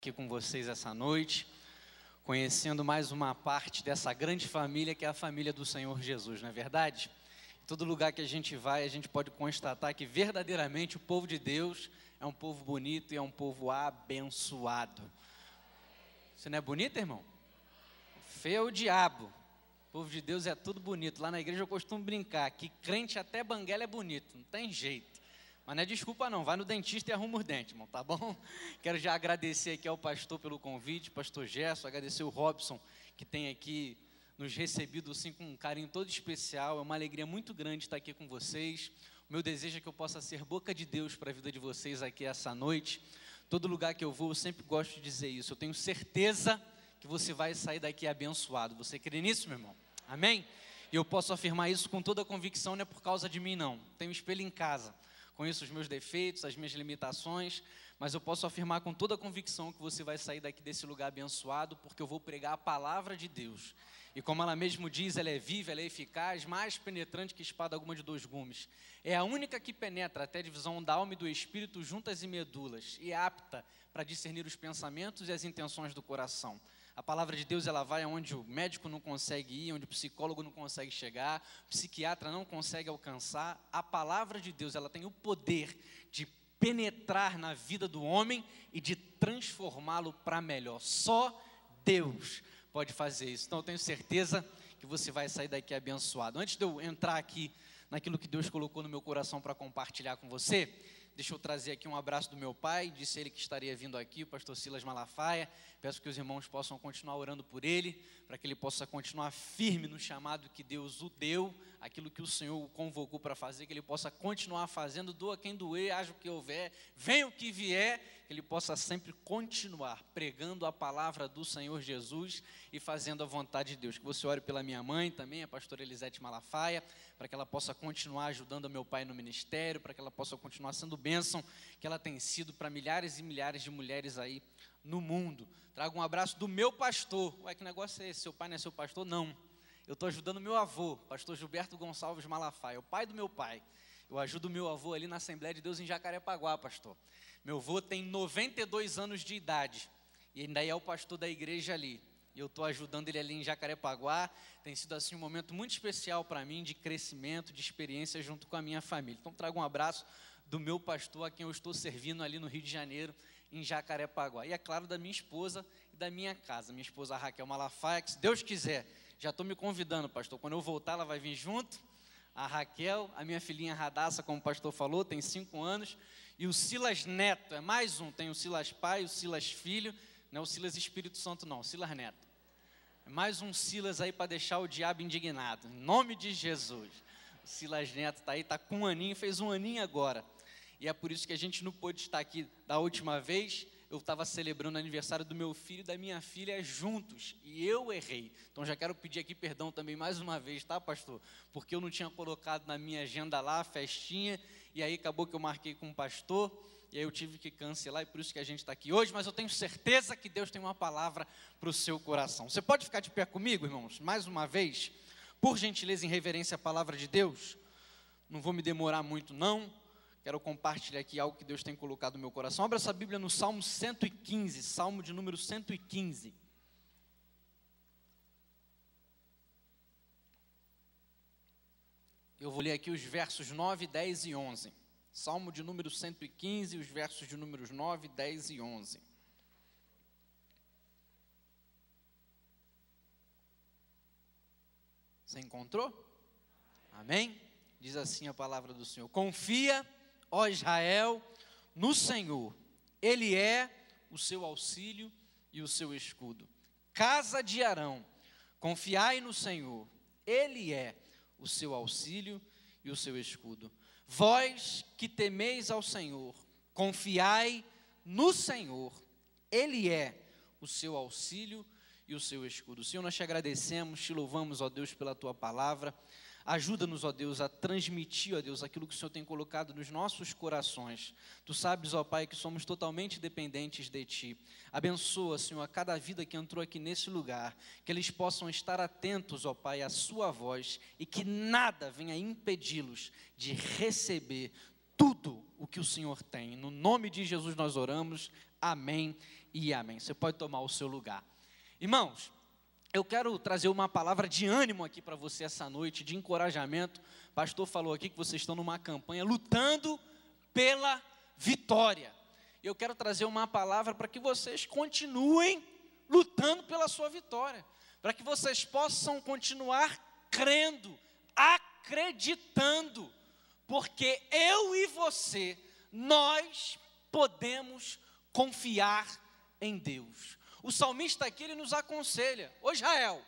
aqui com vocês essa noite, conhecendo mais uma parte dessa grande família que é a família do Senhor Jesus, não é verdade? Em todo lugar que a gente vai, a gente pode constatar que verdadeiramente o povo de Deus é um povo bonito e é um povo abençoado. Você não é bonito, irmão? Feio é o diabo. O povo de Deus é tudo bonito. Lá na igreja eu costumo brincar que crente até banguela é bonito, não tem jeito. Mas não é desculpa não, vai no dentista e arruma os dentes, irmão, tá bom? Quero já agradecer aqui ao pastor pelo convite, pastor Gerson, agradecer o Robson, que tem aqui nos recebido assim com um carinho todo especial, é uma alegria muito grande estar aqui com vocês. O meu desejo é que eu possa ser boca de Deus para a vida de vocês aqui essa noite. Todo lugar que eu vou, eu sempre gosto de dizer isso. Eu tenho certeza que você vai sair daqui abençoado. Você crê nisso, meu irmão? Amém? E eu posso afirmar isso com toda a convicção, não é por causa de mim, não. Tenho um espelho em casa conheço os meus defeitos, as minhas limitações, mas eu posso afirmar com toda a convicção que você vai sair daqui desse lugar abençoado, porque eu vou pregar a palavra de Deus. E como ela mesmo diz, ela é viva, ela é eficaz, mais penetrante que espada alguma de dois gumes. É a única que penetra até a divisão da alma e do espírito juntas e medulas, e é apta para discernir os pensamentos e as intenções do coração. A palavra de Deus ela vai aonde o médico não consegue ir, onde o psicólogo não consegue chegar, o psiquiatra não consegue alcançar. A palavra de Deus ela tem o poder de penetrar na vida do homem e de transformá-lo para melhor. Só Deus pode fazer isso. Então eu tenho certeza que você vai sair daqui abençoado. Antes de eu entrar aqui naquilo que Deus colocou no meu coração para compartilhar com você, Deixa eu trazer aqui um abraço do meu pai, disse ele que estaria vindo aqui, o pastor Silas Malafaia. Peço que os irmãos possam continuar orando por ele, para que ele possa continuar firme no chamado que Deus o deu, aquilo que o Senhor o convocou para fazer, que ele possa continuar fazendo, doa quem doer, haja o que houver, venha o que vier, que ele possa sempre continuar pregando a palavra do Senhor Jesus e fazendo a vontade de Deus. Que você ore pela minha mãe também, a pastora Elisete Malafaia, para que ela possa continuar ajudando meu pai no ministério, para que ela possa continuar sendo bênção que ela tem sido para milhares e milhares de mulheres aí no mundo. Trago um abraço do meu pastor. Ué, que negócio é esse? Seu pai não é seu pastor? Não. Eu estou ajudando meu avô, pastor Gilberto Gonçalves Malafaia, o pai do meu pai. Eu ajudo meu avô ali na Assembleia de Deus em Jacarepaguá, pastor. Meu avô tem 92 anos de idade e ainda é o pastor da igreja ali. E eu estou ajudando ele ali em Jacarepaguá. Tem sido assim um momento muito especial para mim de crescimento, de experiência junto com a minha família. Então trago um abraço do meu pastor a quem eu estou servindo ali no Rio de Janeiro, em Jacarepaguá. E é claro, da minha esposa e da minha casa. Minha esposa Raquel Malafaia, que se Deus quiser, já estou me convidando, pastor. Quando eu voltar, ela vai vir junto. A Raquel, a minha filhinha Radassa, como o pastor falou, tem cinco anos. E o Silas Neto, é mais um. Tem o Silas pai, o Silas filho. Não é o Silas Espírito Santo, não, o Silas Neto. É mais um Silas aí para deixar o diabo indignado. Em nome de Jesus. O Silas Neto está aí, está com um aninho, fez um aninho agora e é por isso que a gente não pôde estar aqui da última vez. Eu estava celebrando o aniversário do meu filho e da minha filha juntos, e eu errei. Então já quero pedir aqui perdão também mais uma vez, tá, pastor? Porque eu não tinha colocado na minha agenda lá a festinha, e aí acabou que eu marquei com o pastor, e aí eu tive que cancelar, e por isso que a gente está aqui hoje, mas eu tenho certeza que Deus tem uma palavra para o seu coração. Você pode ficar de pé comigo, irmãos, mais uma vez? Por gentileza, em reverência à palavra de Deus. Não vou me demorar muito, não. Quero compartilhar aqui algo que Deus tem colocado no meu coração. Abra essa Bíblia no Salmo 115, Salmo de número 115. Eu vou ler aqui os versos 9, 10 e 11. Salmo de número 115, os versos de números 9, 10 e 11. Você encontrou? Amém? Diz assim a palavra do Senhor: Confia ó Israel, no Senhor. Ele é o seu auxílio e o seu escudo. Casa de Arão, confiai no Senhor. Ele é o seu auxílio e o seu escudo. Vós que temeis ao Senhor, confiai no Senhor. Ele é o seu auxílio e o seu escudo. Senhor, nós te agradecemos, te louvamos, ó Deus, pela tua palavra. Ajuda-nos, ó Deus, a transmitir, ó Deus, aquilo que o Senhor tem colocado nos nossos corações. Tu sabes, ó Pai, que somos totalmente dependentes de Ti. Abençoa, Senhor, a cada vida que entrou aqui nesse lugar, que eles possam estar atentos, ó Pai, à Sua voz e que nada venha impedi-los de receber tudo o que o Senhor tem. No nome de Jesus nós oramos. Amém e amém. Você pode tomar o seu lugar. Irmãos, eu quero trazer uma palavra de ânimo aqui para você essa noite, de encorajamento. O pastor falou aqui que vocês estão numa campanha lutando pela vitória. Eu quero trazer uma palavra para que vocês continuem lutando pela sua vitória, para que vocês possam continuar crendo, acreditando, porque eu e você, nós podemos confiar em Deus. O salmista aqui ele nos aconselha: Ô Israel,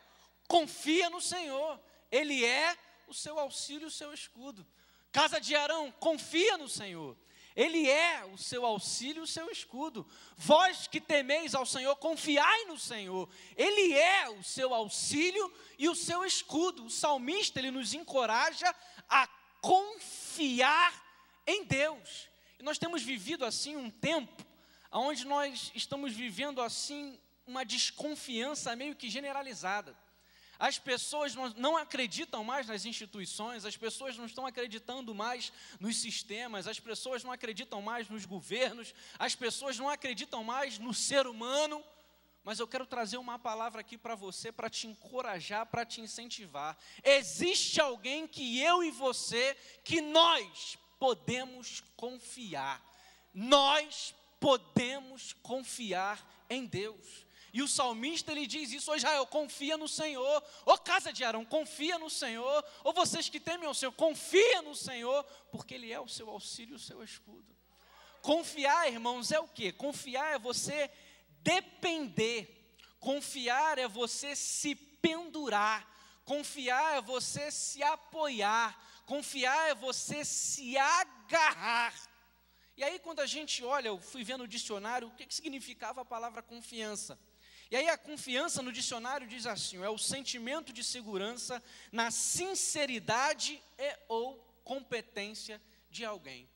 confia no Senhor, Ele é o seu auxílio, o seu escudo. Casa de Arão, confia no Senhor. Ele é o seu auxílio, o seu escudo. Vós que temeis ao Senhor, confiai no Senhor. Ele é o seu auxílio e o seu escudo. O salmista ele nos encoraja a confiar em Deus. E nós temos vivido assim um tempo onde nós estamos vivendo assim uma desconfiança meio que generalizada. As pessoas não acreditam mais nas instituições, as pessoas não estão acreditando mais nos sistemas, as pessoas não acreditam mais nos governos, as pessoas não acreditam mais no ser humano. Mas eu quero trazer uma palavra aqui para você, para te encorajar, para te incentivar. Existe alguém que eu e você, que nós podemos confiar. Nós podemos confiar em Deus. E o salmista ele diz isso, ô Israel, confia no Senhor. Ô casa de Arão, confia no Senhor. Ou vocês que temem ao Senhor, confia no Senhor, porque Ele é o seu auxílio, o seu escudo. Confiar, irmãos, é o que? Confiar é você depender. Confiar é você se pendurar. Confiar é você se apoiar. Confiar é você se agarrar. E aí, quando a gente olha, eu fui vendo o dicionário, o que significava a palavra confiança? E aí a confiança no dicionário diz assim: é o sentimento de segurança na sinceridade e ou competência de alguém.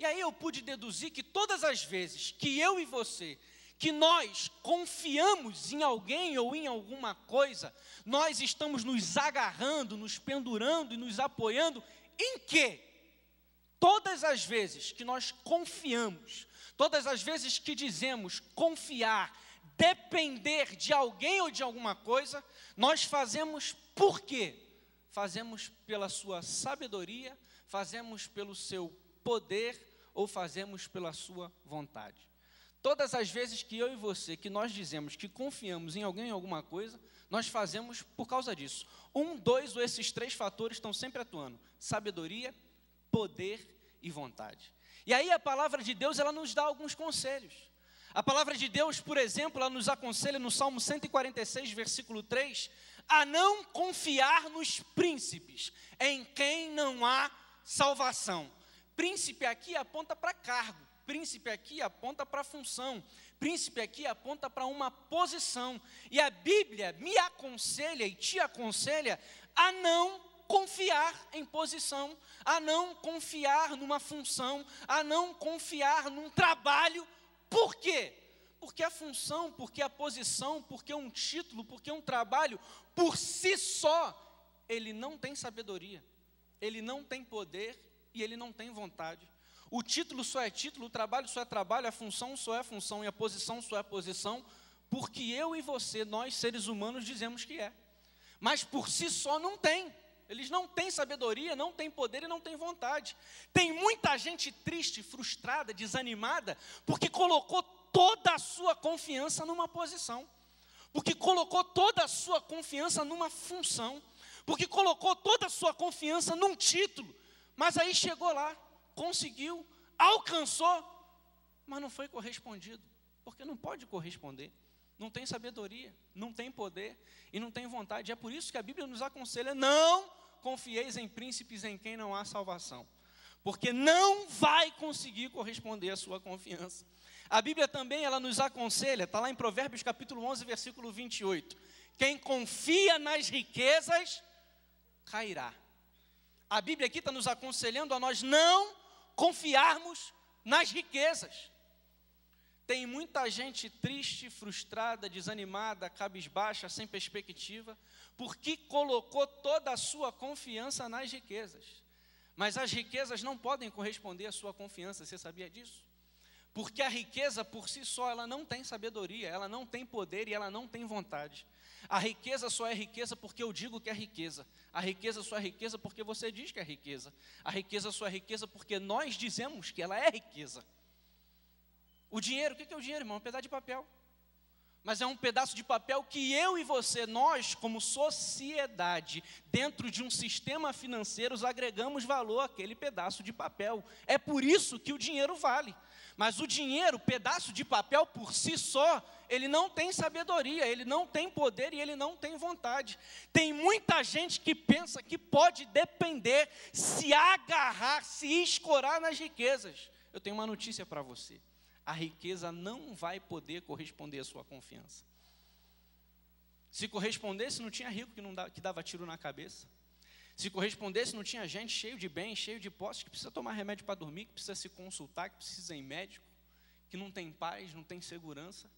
E aí eu pude deduzir que todas as vezes que eu e você, que nós confiamos em alguém ou em alguma coisa, nós estamos nos agarrando, nos pendurando e nos apoiando em quê? Todas as vezes que nós confiamos, todas as vezes que dizemos confiar, depender de alguém ou de alguma coisa, nós fazemos por quê? Fazemos pela sua sabedoria, fazemos pelo seu poder ou fazemos pela sua vontade. Todas as vezes que eu e você, que nós dizemos que confiamos em alguém ou alguma coisa, nós fazemos por causa disso. Um, dois ou esses três fatores estão sempre atuando: sabedoria, poder e vontade. E aí a palavra de Deus, ela nos dá alguns conselhos. A palavra de Deus, por exemplo, ela nos aconselha no Salmo 146, versículo 3, a não confiar nos príncipes, em quem não há salvação. Príncipe aqui aponta para cargo, príncipe aqui aponta para função, príncipe aqui aponta para uma posição. E a Bíblia me aconselha e te aconselha a não confiar em posição, a não confiar numa função, a não confiar num trabalho por quê? Porque a função, porque a posição, porque um título, porque um trabalho, por si só, ele não tem sabedoria, ele não tem poder e ele não tem vontade. O título só é título, o trabalho só é trabalho, a função só é função e a posição só é posição, porque eu e você, nós seres humanos, dizemos que é. Mas por si só não tem. Eles não têm sabedoria, não têm poder e não têm vontade. Tem muita gente triste, frustrada, desanimada, porque colocou toda a sua confiança numa posição, porque colocou toda a sua confiança numa função, porque colocou toda a sua confiança num título, mas aí chegou lá, conseguiu, alcançou, mas não foi correspondido, porque não pode corresponder não tem sabedoria, não tem poder e não tem vontade. É por isso que a Bíblia nos aconselha: não confieis em príncipes em quem não há salvação, porque não vai conseguir corresponder à sua confiança. A Bíblia também ela nos aconselha, está lá em Provérbios capítulo 11, versículo 28. Quem confia nas riquezas cairá. A Bíblia aqui está nos aconselhando a nós não confiarmos nas riquezas. Tem muita gente triste, frustrada, desanimada, cabisbaixa, sem perspectiva, porque colocou toda a sua confiança nas riquezas. Mas as riquezas não podem corresponder à sua confiança, você sabia disso? Porque a riqueza por si só, ela não tem sabedoria, ela não tem poder e ela não tem vontade. A riqueza só é riqueza porque eu digo que é riqueza. A riqueza só é riqueza porque você diz que é riqueza. A riqueza só é riqueza porque nós dizemos que ela é riqueza. O dinheiro, o que é o dinheiro, irmão? Um pedaço de papel. Mas é um pedaço de papel que eu e você, nós, como sociedade, dentro de um sistema financeiro, agregamos valor àquele pedaço de papel. É por isso que o dinheiro vale. Mas o dinheiro, pedaço de papel por si só, ele não tem sabedoria, ele não tem poder e ele não tem vontade. Tem muita gente que pensa que pode depender, se agarrar, se escorar nas riquezas. Eu tenho uma notícia para você: a riqueza não vai poder corresponder à sua confiança. Se correspondesse, não tinha rico que, não dava, que dava tiro na cabeça. Se correspondesse, não tinha gente cheio de bens, cheio de posses, que precisa tomar remédio para dormir, que precisa se consultar, que precisa ir médico, que não tem paz, não tem segurança.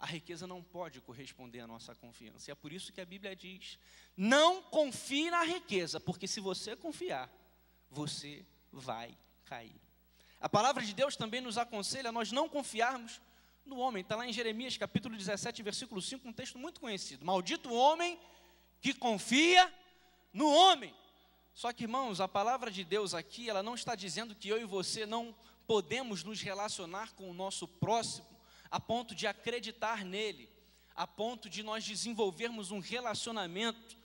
A riqueza não pode corresponder à nossa confiança. E é por isso que a Bíblia diz: não confie na riqueza, porque se você confiar, você vai cair. A palavra de Deus também nos aconselha a nós não confiarmos no homem. Está lá em Jeremias capítulo 17, versículo 5, um texto muito conhecido. Maldito o homem que confia no homem. Só que, irmãos, a palavra de Deus aqui, ela não está dizendo que eu e você não podemos nos relacionar com o nosso próximo a ponto de acreditar nele, a ponto de nós desenvolvermos um relacionamento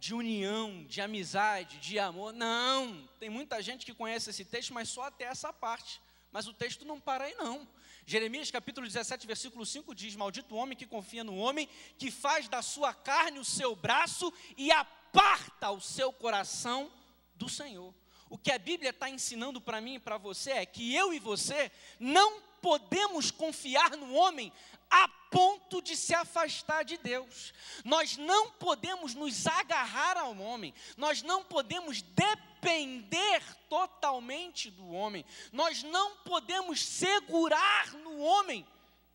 de união, de amizade, de amor. Não, tem muita gente que conhece esse texto, mas só até essa parte. Mas o texto não para aí, não. Jeremias capítulo 17, versículo 5 diz: Maldito o homem que confia no homem, que faz da sua carne o seu braço e aparta o seu coração do Senhor. O que a Bíblia está ensinando para mim e para você é que eu e você não podemos confiar no homem a ponto de se afastar de Deus. Nós não podemos nos agarrar ao homem, nós não podemos depender totalmente do homem, nós não podemos segurar no homem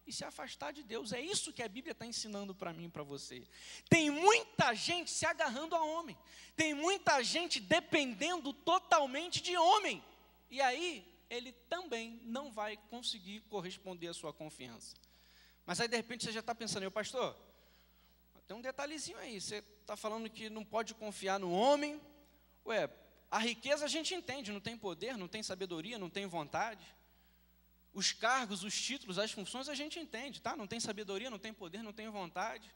e se afastar de Deus. É isso que a Bíblia está ensinando para mim e para você. Tem muita gente se agarrando a homem, tem muita gente dependendo totalmente de homem. E aí, ele também não vai conseguir corresponder à sua confiança. Mas aí de repente você já está pensando, eu pastor, tem um detalhezinho aí, você está falando que não pode confiar no homem. Ué, a riqueza a gente entende, não tem poder, não tem sabedoria, não tem vontade. Os cargos, os títulos, as funções a gente entende, tá? Não tem sabedoria, não tem poder, não tem vontade.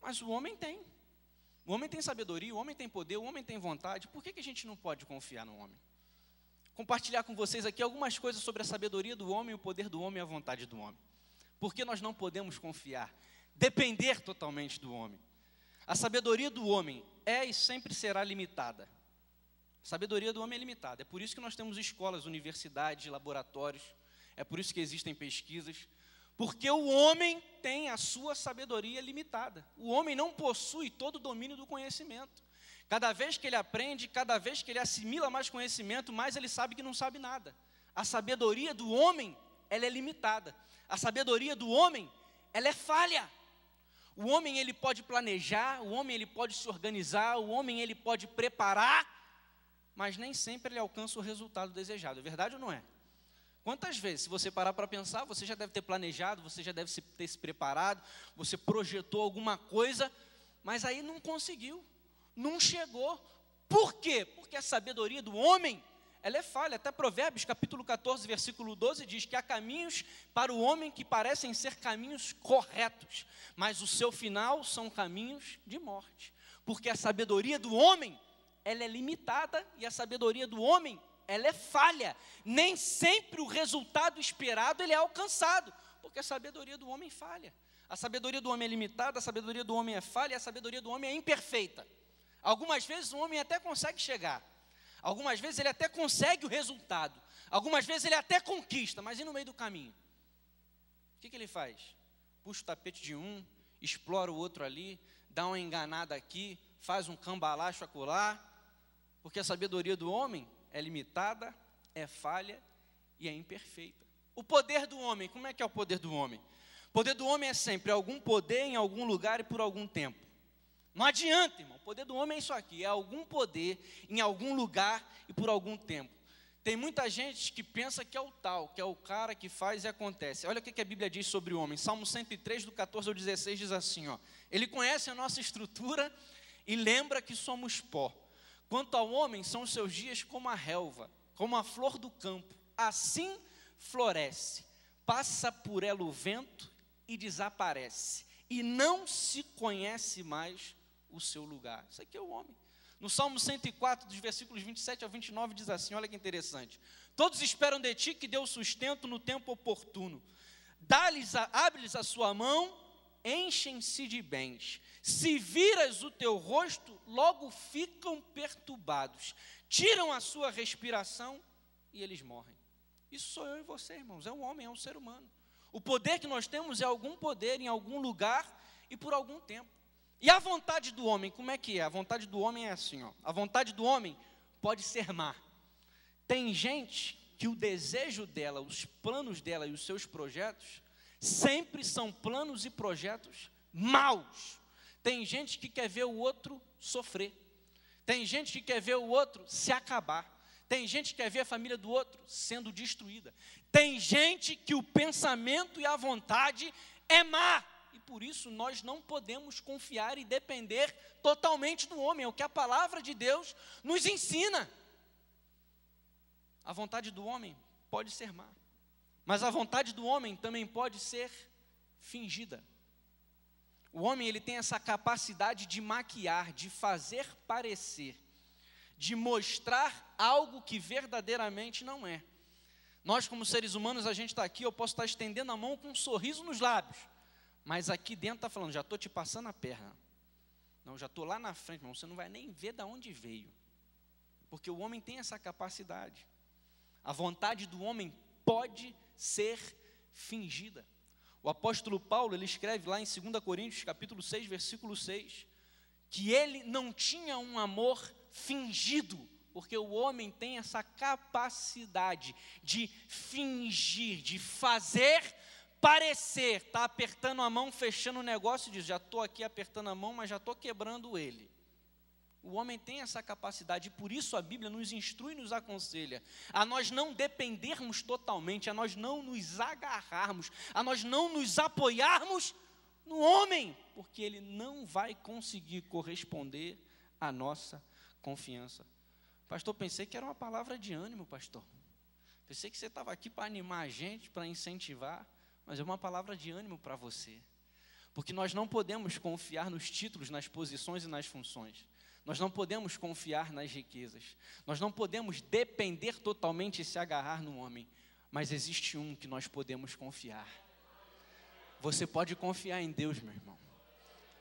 Mas o homem tem. O homem tem sabedoria, o homem tem poder, o homem tem vontade. Por que, que a gente não pode confiar no homem? Compartilhar com vocês aqui algumas coisas sobre a sabedoria do homem, o poder do homem e a vontade do homem. Porque nós não podemos confiar, depender totalmente do homem. A sabedoria do homem é e sempre será limitada. A sabedoria do homem é limitada. É por isso que nós temos escolas, universidades, laboratórios. É por isso que existem pesquisas. Porque o homem tem a sua sabedoria limitada. O homem não possui todo o domínio do conhecimento. Cada vez que ele aprende, cada vez que ele assimila mais conhecimento, mais ele sabe que não sabe nada. A sabedoria do homem, ela é limitada. A sabedoria do homem, ela é falha. O homem ele pode planejar, o homem ele pode se organizar, o homem ele pode preparar, mas nem sempre ele alcança o resultado desejado. É verdade ou não é? Quantas vezes, se você parar para pensar, você já deve ter planejado, você já deve ter se preparado, você projetou alguma coisa, mas aí não conseguiu, não chegou. Por quê? Porque a sabedoria do homem ela é falha. Até Provérbios, capítulo 14, versículo 12, diz que há caminhos para o homem que parecem ser caminhos corretos, mas o seu final são caminhos de morte. Porque a sabedoria do homem, ela é limitada e a sabedoria do homem, ela é falha. Nem sempre o resultado esperado ele é alcançado, porque a sabedoria do homem falha. A sabedoria do homem é limitada, a sabedoria do homem é falha a sabedoria do homem é imperfeita. Algumas vezes o homem até consegue chegar, Algumas vezes ele até consegue o resultado. Algumas vezes ele até conquista, mas e no meio do caminho? O que, que ele faz? Puxa o tapete de um, explora o outro ali, dá uma enganada aqui, faz um cambalacho acolá, porque a sabedoria do homem é limitada, é falha e é imperfeita. O poder do homem, como é que é o poder do homem? O poder do homem é sempre algum poder em algum lugar e por algum tempo. Não adianta, irmão. O poder do homem é isso aqui: é algum poder em algum lugar e por algum tempo. Tem muita gente que pensa que é o tal, que é o cara que faz e acontece. Olha o que a Bíblia diz sobre o homem. Salmo 103, do 14 ao 16, diz assim: ó, Ele conhece a nossa estrutura e lembra que somos pó. Quanto ao homem, são os seus dias como a relva, como a flor do campo. Assim floresce, passa por ela o vento e desaparece, e não se conhece mais o seu lugar. Isso aqui é o homem. No Salmo 104, dos versículos 27 a 29, diz assim: olha que interessante. Todos esperam de ti que dê o sustento no tempo oportuno. Dá-lhes, abre-lhes a sua mão, enchem-se de bens. Se viras o teu rosto, logo ficam perturbados. Tiram a sua respiração e eles morrem. Isso sou eu e você, irmãos. É um homem, é um ser humano. O poder que nós temos é algum poder em algum lugar e por algum tempo. E a vontade do homem, como é que é? A vontade do homem é assim, ó. A vontade do homem pode ser má. Tem gente que o desejo dela, os planos dela e os seus projetos sempre são planos e projetos maus. Tem gente que quer ver o outro sofrer. Tem gente que quer ver o outro se acabar. Tem gente que quer ver a família do outro sendo destruída. Tem gente que o pensamento e a vontade é má por isso nós não podemos confiar e depender totalmente do homem, é o que a palavra de Deus nos ensina. A vontade do homem pode ser má, mas a vontade do homem também pode ser fingida. O homem ele tem essa capacidade de maquiar, de fazer parecer, de mostrar algo que verdadeiramente não é. Nós, como seres humanos, a gente está aqui, eu posso estar estendendo a mão com um sorriso nos lábios, mas aqui dentro está falando, já estou te passando a perna. Não, já estou lá na frente, irmão, você não vai nem ver de onde veio. Porque o homem tem essa capacidade. A vontade do homem pode ser fingida. O apóstolo Paulo, ele escreve lá em 2 Coríntios, capítulo 6, versículo 6, que ele não tinha um amor fingido, porque o homem tem essa capacidade de fingir, de fazer parecer, está apertando a mão, fechando o negócio, diz: já estou aqui apertando a mão, mas já estou quebrando ele. O homem tem essa capacidade, e por isso a Bíblia nos instrui e nos aconselha a nós não dependermos totalmente, a nós não nos agarrarmos, a nós não nos apoiarmos no homem, porque ele não vai conseguir corresponder à nossa confiança. Pastor, pensei que era uma palavra de ânimo, pastor. Pensei que você estava aqui para animar a gente, para incentivar mas é uma palavra de ânimo para você. Porque nós não podemos confiar nos títulos, nas posições e nas funções. Nós não podemos confiar nas riquezas. Nós não podemos depender totalmente e se agarrar no homem. Mas existe um que nós podemos confiar. Você pode confiar em Deus, meu irmão.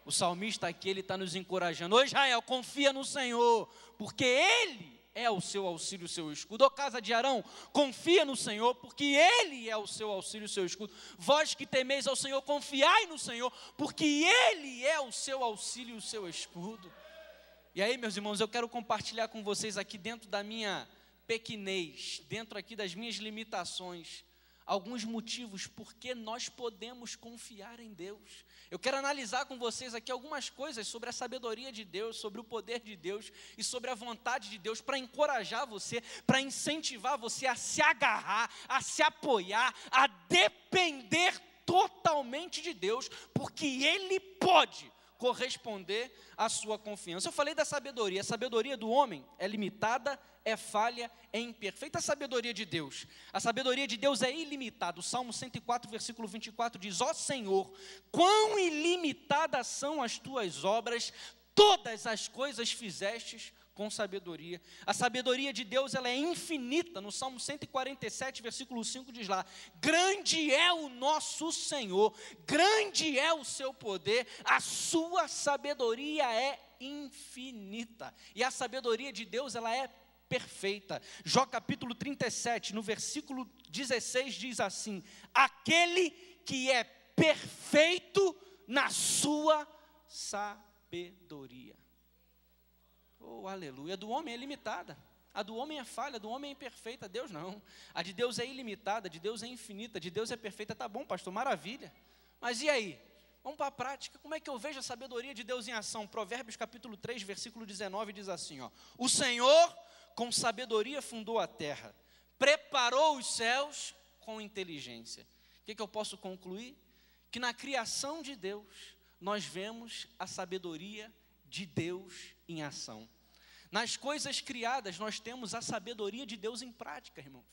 O salmista aqui, ele está nos encorajando. Ô Israel, confia no Senhor, porque Ele é o seu auxílio, o seu escudo. Ó casa de Arão, confia no Senhor, porque Ele é o seu auxílio, o seu escudo. Vós que temeis ao Senhor, confiai no Senhor, porque Ele é o seu auxílio, o seu escudo. E aí, meus irmãos, eu quero compartilhar com vocês aqui dentro da minha pequenez, dentro aqui das minhas limitações, alguns motivos por que nós podemos confiar em Deus. Eu quero analisar com vocês aqui algumas coisas sobre a sabedoria de Deus, sobre o poder de Deus e sobre a vontade de Deus para encorajar você, para incentivar você a se agarrar, a se apoiar, a depender totalmente de Deus, porque Ele pode corresponder à sua confiança. Eu falei da sabedoria, a sabedoria do homem é limitada, é falha, é imperfeita. A sabedoria de Deus, a sabedoria de Deus é ilimitada. O Salmo 104, versículo 24 diz: Ó Senhor, quão ilimitadas são as tuas obras, todas as coisas fizestes com sabedoria. A sabedoria de Deus ela é infinita. No Salmo 147, versículo 5 diz lá: Grande é o nosso Senhor, grande é o seu poder, a sua sabedoria é infinita. E a sabedoria de Deus ela é perfeita. Jó capítulo 37, no versículo 16 diz assim: Aquele que é perfeito na sua sabedoria. Oh, aleluia. A do homem é limitada. A do homem é falha, a do homem é imperfeita, Deus não. A de Deus é ilimitada, a de Deus é infinita, a de Deus é perfeita. Tá bom, pastor, maravilha. Mas e aí? Vamos para a prática. Como é que eu vejo a sabedoria de Deus em ação? Provérbios capítulo 3, versículo 19 diz assim, ó: O Senhor com sabedoria fundou a terra, preparou os céus com inteligência. O que, que eu posso concluir? Que na criação de Deus nós vemos a sabedoria de Deus em ação. Nas coisas criadas, nós temos a sabedoria de Deus em prática, irmãos.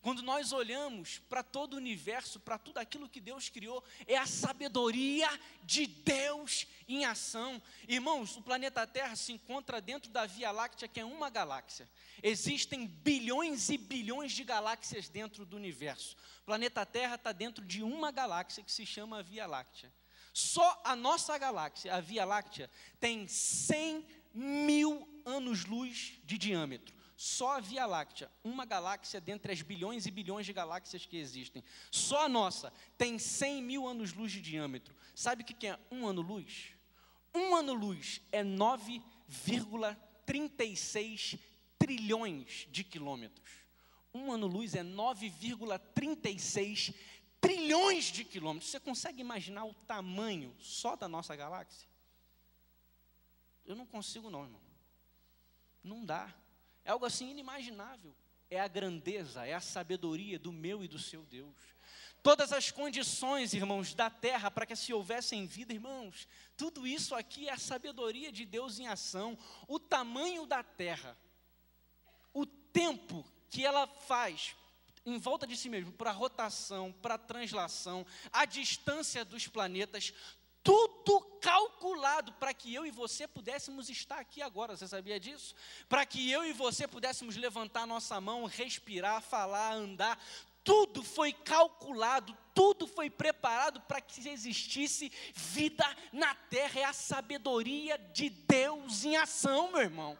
Quando nós olhamos para todo o universo, para tudo aquilo que Deus criou, é a sabedoria de Deus em ação. Irmãos, o planeta Terra se encontra dentro da Via Láctea, que é uma galáxia. Existem bilhões e bilhões de galáxias dentro do universo. O planeta Terra está dentro de uma galáxia que se chama Via Láctea. Só a nossa galáxia, a Via Láctea, tem 100 mil anos-luz de diâmetro. Só a Via Láctea, uma galáxia dentre as bilhões e bilhões de galáxias que existem. Só a nossa tem 100 mil anos-luz de diâmetro. Sabe o que é um ano-luz? Um ano-luz é 9,36 trilhões de quilômetros. Um ano-luz é 9,36 trilhões de quilômetros. Você consegue imaginar o tamanho só da nossa galáxia? Eu não consigo, não, irmão. Não dá. É algo assim inimaginável. É a grandeza, é a sabedoria do meu e do seu Deus. Todas as condições, irmãos, da terra para que se houvessem vida, irmãos, tudo isso aqui é a sabedoria de Deus em ação. O tamanho da terra, o tempo que ela faz em volta de si mesmo, para rotação, para translação, a distância dos planetas, tudo calculado para que eu e você pudéssemos estar aqui agora. Você sabia disso? Para que eu e você pudéssemos levantar nossa mão, respirar, falar, andar. Tudo foi calculado, tudo foi preparado para que existisse vida na terra. É a sabedoria de Deus em ação, meu irmão.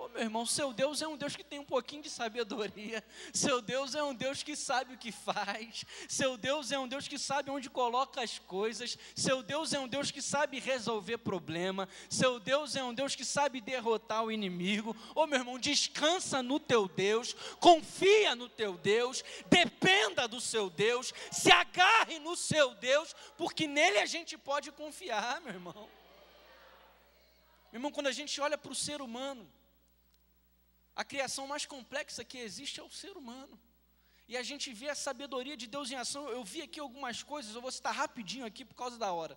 Pô, meu irmão, seu Deus é um Deus que tem um pouquinho de sabedoria. Seu Deus é um Deus que sabe o que faz. Seu Deus é um Deus que sabe onde coloca as coisas. Seu Deus é um Deus que sabe resolver problema. Seu Deus é um Deus que sabe derrotar o inimigo. Ô, meu irmão, descansa no teu Deus, confia no teu Deus, dependa do seu Deus, se agarre no seu Deus, porque nele a gente pode confiar, meu irmão. Meu irmão, quando a gente olha para o ser humano, a criação mais complexa que existe é o ser humano. E a gente vê a sabedoria de Deus em ação. Eu vi aqui algumas coisas, eu vou citar rapidinho aqui por causa da hora.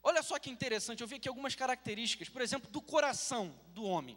Olha só que interessante, eu vi aqui algumas características, por exemplo, do coração do homem.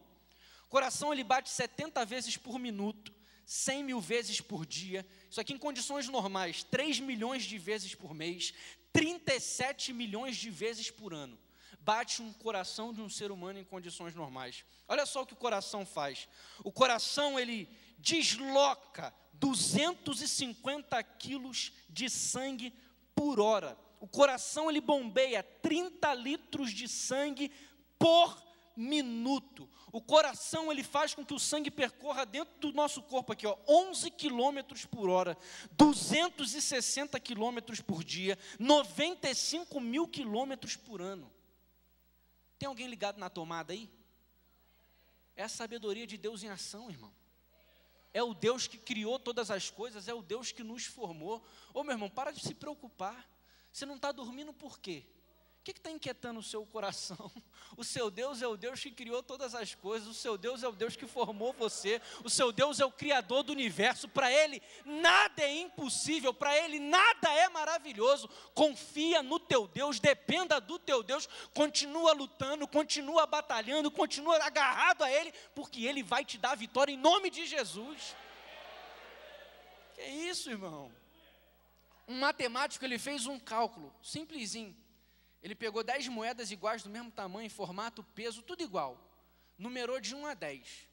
O coração ele bate 70 vezes por minuto, 100 mil vezes por dia. Isso aqui em condições normais, 3 milhões de vezes por mês, 37 milhões de vezes por ano bate um coração de um ser humano em condições normais. Olha só o que o coração faz. O coração ele desloca 250 quilos de sangue por hora. O coração ele bombeia 30 litros de sangue por minuto. O coração ele faz com que o sangue percorra dentro do nosso corpo aqui, ó, 11 quilômetros por hora, 260 quilômetros por dia, 95 mil quilômetros por ano. Tem alguém ligado na tomada aí? É a sabedoria de Deus em ação, irmão. É o Deus que criou todas as coisas, é o Deus que nos formou. Ô meu irmão, para de se preocupar. Você não está dormindo por quê? Que está inquietando o seu coração? O seu Deus é o Deus que criou todas as coisas, o seu Deus é o Deus que formou você, o seu Deus é o Criador do universo. Para Ele nada é impossível, para Ele nada é maravilhoso. Confia no teu Deus, dependa do teu Deus, continua lutando, continua batalhando, continua agarrado a Ele, porque Ele vai te dar vitória em nome de Jesus. Que isso, irmão? Um matemático ele fez um cálculo simplesinho ele pegou dez moedas iguais do mesmo tamanho, formato, peso, tudo igual. Numerou de 1 a 10.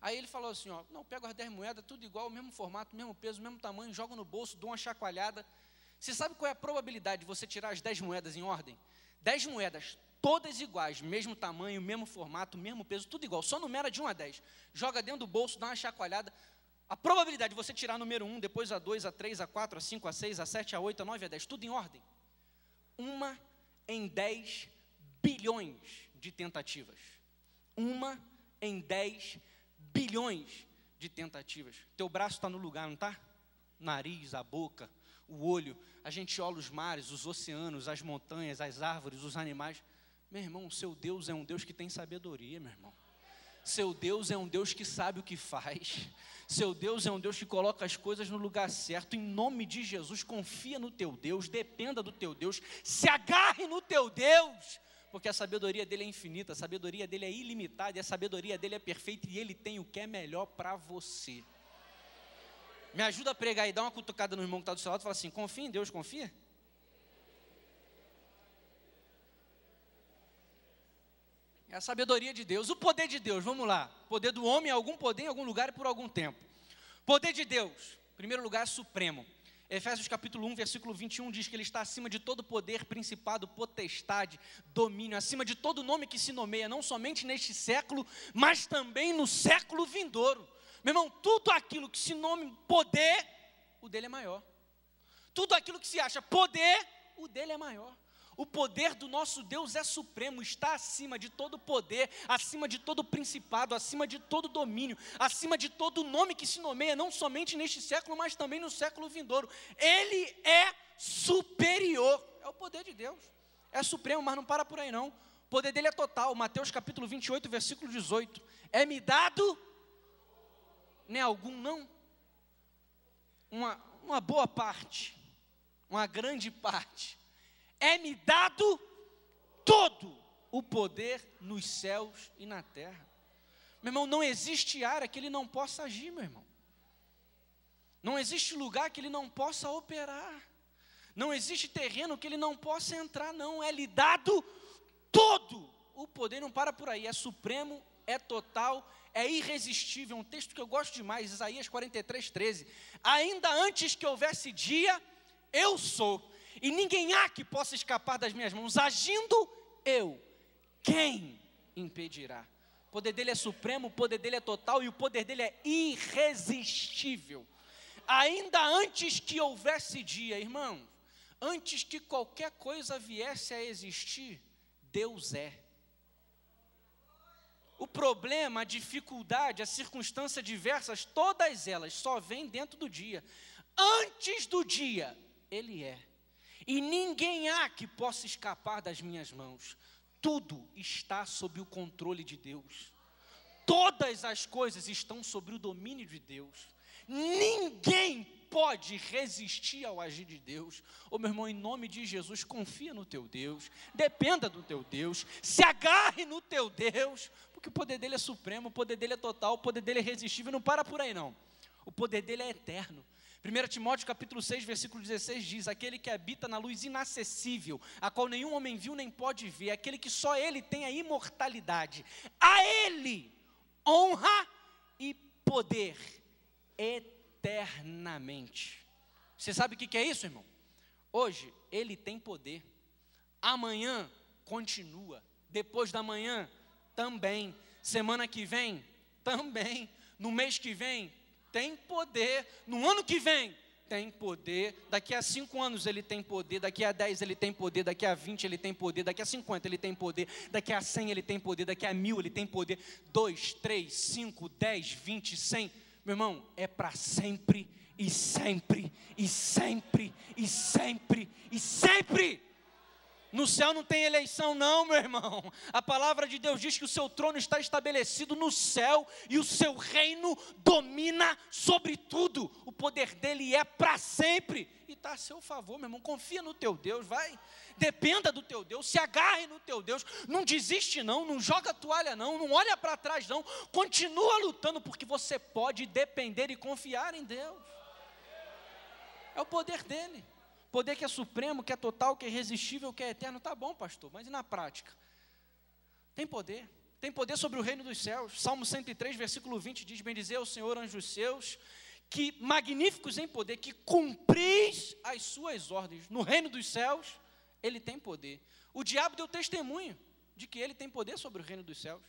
Aí ele falou assim: ó, não, pego as 10 moedas, tudo igual, mesmo formato, mesmo peso, mesmo tamanho, jogo no bolso, dou uma chacoalhada. Você sabe qual é a probabilidade de você tirar as 10 moedas em ordem? 10 moedas, todas iguais, mesmo tamanho, mesmo formato, mesmo peso, tudo igual, só numera de 1 a 10. Joga dentro do bolso, dá uma chacoalhada. A probabilidade de você tirar número 1, depois a 2, a 3, a 4, a 5, a 6, a 7, a 8, a 9, a 10, tudo em ordem. Uma em 10 bilhões de tentativas. Uma em 10 bilhões de tentativas. Teu braço está no lugar, não está? Nariz, a boca, o olho, a gente olha os mares, os oceanos, as montanhas, as árvores, os animais. Meu irmão, o seu Deus é um Deus que tem sabedoria, meu irmão. Seu Deus é um Deus que sabe o que faz. Seu Deus é um Deus que coloca as coisas no lugar certo. Em nome de Jesus, confia no teu Deus, dependa do teu Deus, se agarre no teu Deus, porque a sabedoria dele é infinita, a sabedoria dele é ilimitada e a sabedoria dele é perfeita e ele tem o que é melhor para você. Me ajuda a pregar e dá uma cutucada no irmão que está do seu lado e fala assim: confia em Deus, confia. É a sabedoria de Deus, o poder de Deus, vamos lá. Poder do homem, algum poder em algum lugar e por algum tempo. Poder de Deus, primeiro lugar, supremo. Efésios capítulo 1, versículo 21 diz que ele está acima de todo poder, principado, potestade, domínio, acima de todo nome que se nomeia, não somente neste século, mas também no século vindouro. Meu irmão, tudo aquilo que se nome poder, o dele é maior. Tudo aquilo que se acha poder, o dele é maior. O poder do nosso Deus é supremo, está acima de todo poder, acima de todo principado, acima de todo domínio, acima de todo nome que se nomeia, não somente neste século, mas também no século vindouro. Ele é superior, é o poder de Deus. É supremo, mas não para por aí não. O poder dele é total. Mateus capítulo 28, versículo 18. É-me dado, nem algum não, uma, uma boa parte, uma grande parte é-me dado todo o poder nos céus e na terra. Meu irmão, não existe área que ele não possa agir, meu irmão. Não existe lugar que ele não possa operar. Não existe terreno que ele não possa entrar, não. É lhe dado todo o poder, não para por aí. É supremo, é total, é irresistível. É um texto que eu gosto demais, Isaías 43, 13. Ainda antes que houvesse dia, eu sou e ninguém há que possa escapar das minhas mãos. Agindo eu, quem impedirá? O poder dele é supremo, o poder dele é total e o poder dele é irresistível. Ainda antes que houvesse dia, irmão, antes que qualquer coisa viesse a existir, Deus é. O problema, a dificuldade, a circunstância diversas, todas elas só vêm dentro do dia. Antes do dia, Ele é e ninguém há que possa escapar das minhas mãos. Tudo está sob o controle de Deus. Todas as coisas estão sob o domínio de Deus. Ninguém pode resistir ao agir de Deus. Ô oh, meu irmão, em nome de Jesus, confia no teu Deus, dependa do teu Deus, se agarre no teu Deus, porque o poder dele é supremo, o poder dele é total, o poder dele é irresistível, não para por aí não. O poder dele é eterno. 1 Timóteo capítulo 6, versículo 16 diz: Aquele que habita na luz inacessível, a qual nenhum homem viu nem pode ver, aquele que só ele tem a imortalidade, a ele honra e poder eternamente. Você sabe o que é isso, irmão? Hoje ele tem poder, amanhã continua, depois da manhã também, semana que vem também, no mês que vem tem poder. No ano que vem, tem poder. Daqui a cinco anos ele tem poder. Daqui a dez ele tem poder. Daqui a vinte ele tem poder. Daqui a cinquenta ele tem poder. Daqui a cem ele tem poder. Daqui a mil ele tem poder. Dois, três, cinco, dez, vinte, cem. Meu irmão, é para sempre e sempre e sempre e sempre e sempre. No céu não tem eleição, não, meu irmão. A palavra de Deus diz que o seu trono está estabelecido no céu e o seu reino domina sobre tudo. O poder dele é para sempre e está a seu favor, meu irmão. Confia no teu Deus, vai. Dependa do teu Deus, se agarre no teu Deus. Não desiste, não. Não joga toalha, não. Não olha para trás, não. Continua lutando, porque você pode depender e confiar em Deus. É o poder dele. Poder que é supremo, que é total, que é irresistível, que é eterno. Tá bom, pastor, mas e na prática? Tem poder. Tem poder sobre o reino dos céus. Salmo 103, versículo 20 diz: Bendizer ao Senhor, anjos seus, que magníficos em poder, que cumpris as suas ordens. No reino dos céus, ele tem poder. O diabo deu testemunho de que ele tem poder sobre o reino dos céus.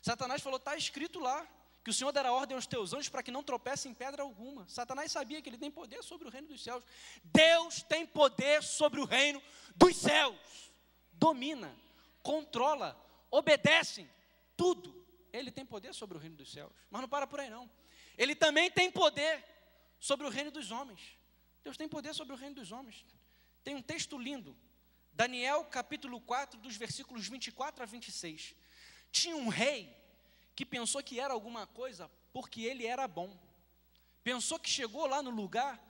Satanás falou: está escrito lá, que o Senhor dará ordem aos teus anjos para que não tropecem em pedra alguma. Satanás sabia que ele tem poder sobre o reino dos céus. Deus tem poder sobre o reino dos céus. Domina, controla, obedece, tudo. Ele tem poder sobre o reino dos céus. Mas não para por aí não. Ele também tem poder sobre o reino dos homens. Deus tem poder sobre o reino dos homens. Tem um texto lindo, Daniel capítulo 4, dos versículos 24 a 26. Tinha um rei que pensou que era alguma coisa porque ele era bom. Pensou que chegou lá no lugar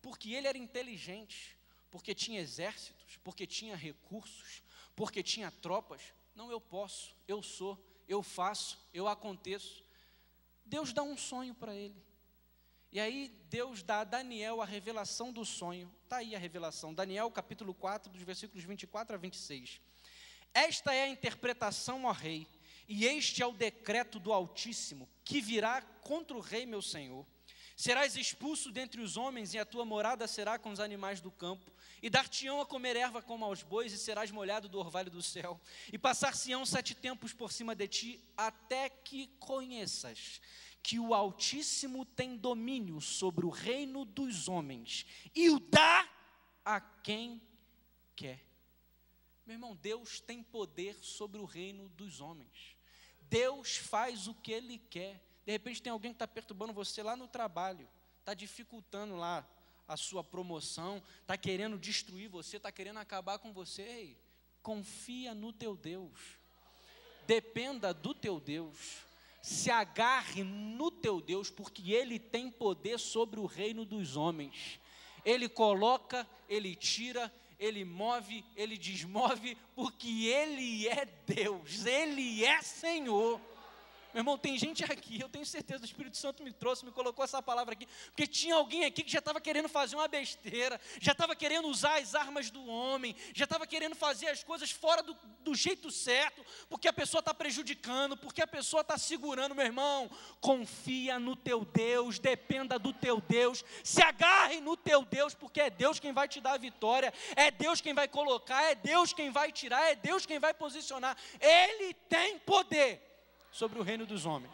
porque ele era inteligente, porque tinha exércitos, porque tinha recursos, porque tinha tropas. Não, eu posso, eu sou, eu faço, eu aconteço. Deus dá um sonho para ele. E aí Deus dá a Daniel a revelação do sonho. Está aí a revelação. Daniel capítulo 4, dos versículos 24 a 26. Esta é a interpretação, ó rei, e este é o decreto do Altíssimo, que virá contra o rei meu senhor. Serás expulso dentre os homens, e a tua morada será com os animais do campo. E dar-te-ão a comer erva como aos bois, e serás molhado do orvalho do céu. E passar-se-ão sete tempos por cima de ti, até que conheças que o Altíssimo tem domínio sobre o reino dos homens e o dá a quem quer. Meu irmão, Deus tem poder sobre o reino dos homens. Deus faz o que Ele quer. De repente tem alguém que está perturbando você lá no trabalho, está dificultando lá a sua promoção, está querendo destruir você, está querendo acabar com você. Ei, confia no teu Deus. Dependa do teu Deus se agarre no teu Deus, porque Ele tem poder sobre o reino dos homens. Ele coloca, Ele tira, Ele move, Ele desmove, porque Ele é Deus, Ele é Senhor. Meu irmão, tem gente aqui, eu tenho certeza, o Espírito Santo me trouxe, me colocou essa palavra aqui, porque tinha alguém aqui que já estava querendo fazer uma besteira, já estava querendo usar as armas do homem, já estava querendo fazer as coisas fora do, do jeito certo, porque a pessoa está prejudicando, porque a pessoa está segurando, meu irmão. Confia no teu Deus, dependa do teu Deus, se agarre no teu Deus, porque é Deus quem vai te dar a vitória, é Deus quem vai colocar, é Deus quem vai tirar, é Deus quem vai posicionar. Ele tem poder sobre o reino dos homens.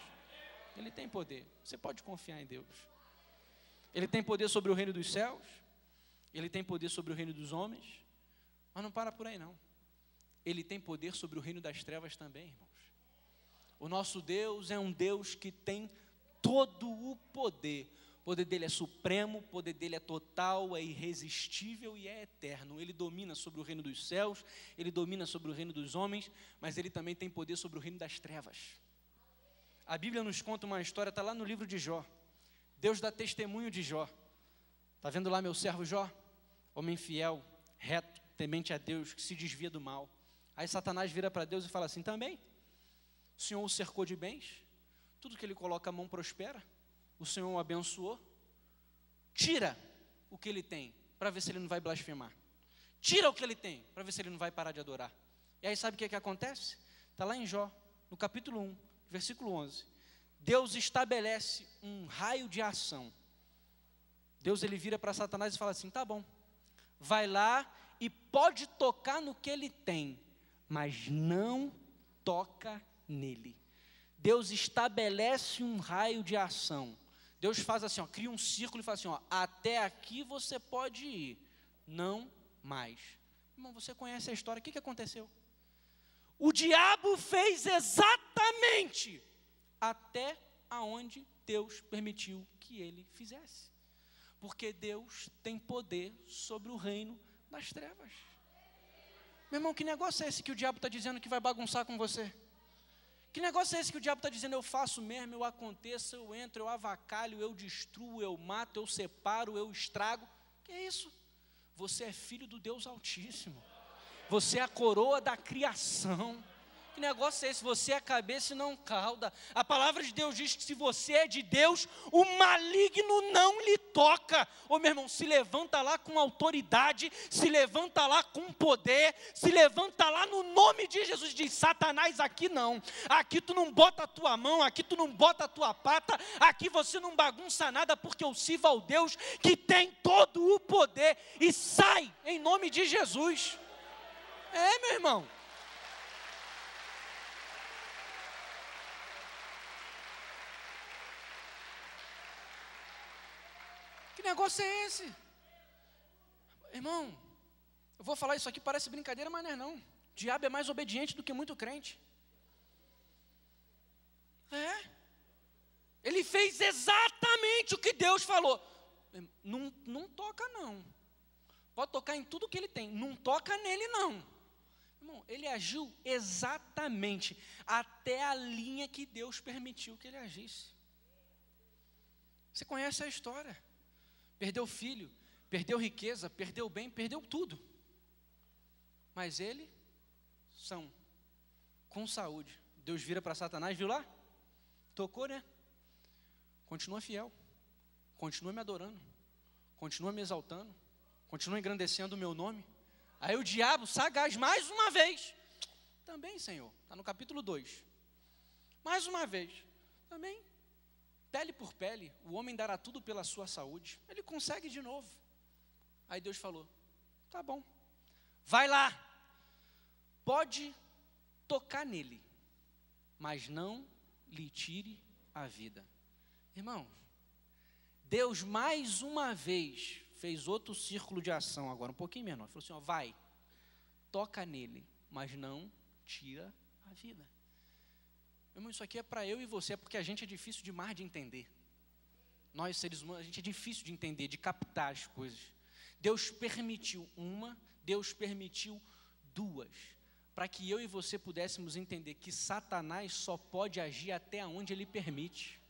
Ele tem poder. Você pode confiar em Deus. Ele tem poder sobre o reino dos céus. Ele tem poder sobre o reino dos homens. Mas não para por aí não. Ele tem poder sobre o reino das trevas também, irmãos. O nosso Deus é um Deus que tem todo o poder. O poder dele é supremo, o poder dele é total, é irresistível e é eterno. Ele domina sobre o reino dos céus, ele domina sobre o reino dos homens, mas ele também tem poder sobre o reino das trevas. A Bíblia nos conta uma história, está lá no livro de Jó. Deus dá testemunho de Jó. Está vendo lá meu servo Jó? Homem fiel, reto, temente a Deus, que se desvia do mal. Aí Satanás vira para Deus e fala assim: também, o Senhor o cercou de bens, tudo que ele coloca a mão prospera, o Senhor o abençoou. Tira o que ele tem, para ver se ele não vai blasfemar. Tira o que ele tem, para ver se ele não vai parar de adorar. E aí sabe o que, é que acontece? Está lá em Jó, no capítulo 1, versículo 11. Deus estabelece um raio de ação. Deus ele vira para Satanás e fala assim: tá bom, vai lá e pode tocar no que ele tem, mas não toca nele. Deus estabelece um raio de ação. Deus faz assim, ó, cria um círculo e fala assim: ó, até aqui você pode ir, não mais. Irmão, você conhece a história, o que, que aconteceu? O diabo fez exatamente até aonde Deus permitiu que ele fizesse. Porque Deus tem poder sobre o reino das trevas. Meu irmão, que negócio é esse que o diabo está dizendo que vai bagunçar com você? Que negócio é esse que o diabo está dizendo? Eu faço mesmo, eu aconteço, eu entro, eu avacalho, eu destruo, eu mato, eu separo, eu estrago. Que é isso? Você é filho do Deus Altíssimo. Você é a coroa da criação. Que negócio é esse? Você é cabeça e não cauda. A palavra de Deus diz que se você é de Deus, o maligno não lhe toca. Ô meu irmão, se levanta lá com autoridade, se levanta lá com poder, se levanta lá no nome de Jesus. Diz: Satanás, aqui não. Aqui tu não bota a tua mão, aqui tu não bota a tua pata, aqui você não bagunça nada, porque eu sirvo ao Deus que tem todo o poder. E sai em nome de Jesus. É, meu irmão. Que negócio é esse? Irmão, eu vou falar isso aqui, parece brincadeira, mas não é não. O diabo é mais obediente do que muito crente. É. Ele fez exatamente o que Deus falou. não, não toca não. Pode tocar em tudo que ele tem, não toca nele não. Irmão, ele agiu exatamente até a linha que Deus permitiu que ele agisse. Você conhece a história. Perdeu filho, perdeu riqueza, perdeu bem, perdeu tudo. Mas ele, são, com saúde. Deus vira para Satanás, viu lá? Tocou, né? Continua fiel, continua me adorando, continua me exaltando, continua engrandecendo o meu nome. Aí o diabo, sagaz, mais uma vez, também, Senhor, está no capítulo 2. Mais uma vez, também, pele por pele, o homem dará tudo pela sua saúde. Ele consegue de novo. Aí Deus falou: tá bom, vai lá, pode tocar nele, mas não lhe tire a vida. Irmão, Deus mais uma vez fez outro círculo de ação, agora um pouquinho menor. Falou assim: ó, vai, toca nele, mas não tira a vida. Irmão, isso aqui é para eu e você, é porque a gente é difícil demais de entender. Nós, seres humanos, a gente é difícil de entender, de captar as coisas. Deus permitiu uma, Deus permitiu duas, para que eu e você pudéssemos entender que Satanás só pode agir até onde ele permite.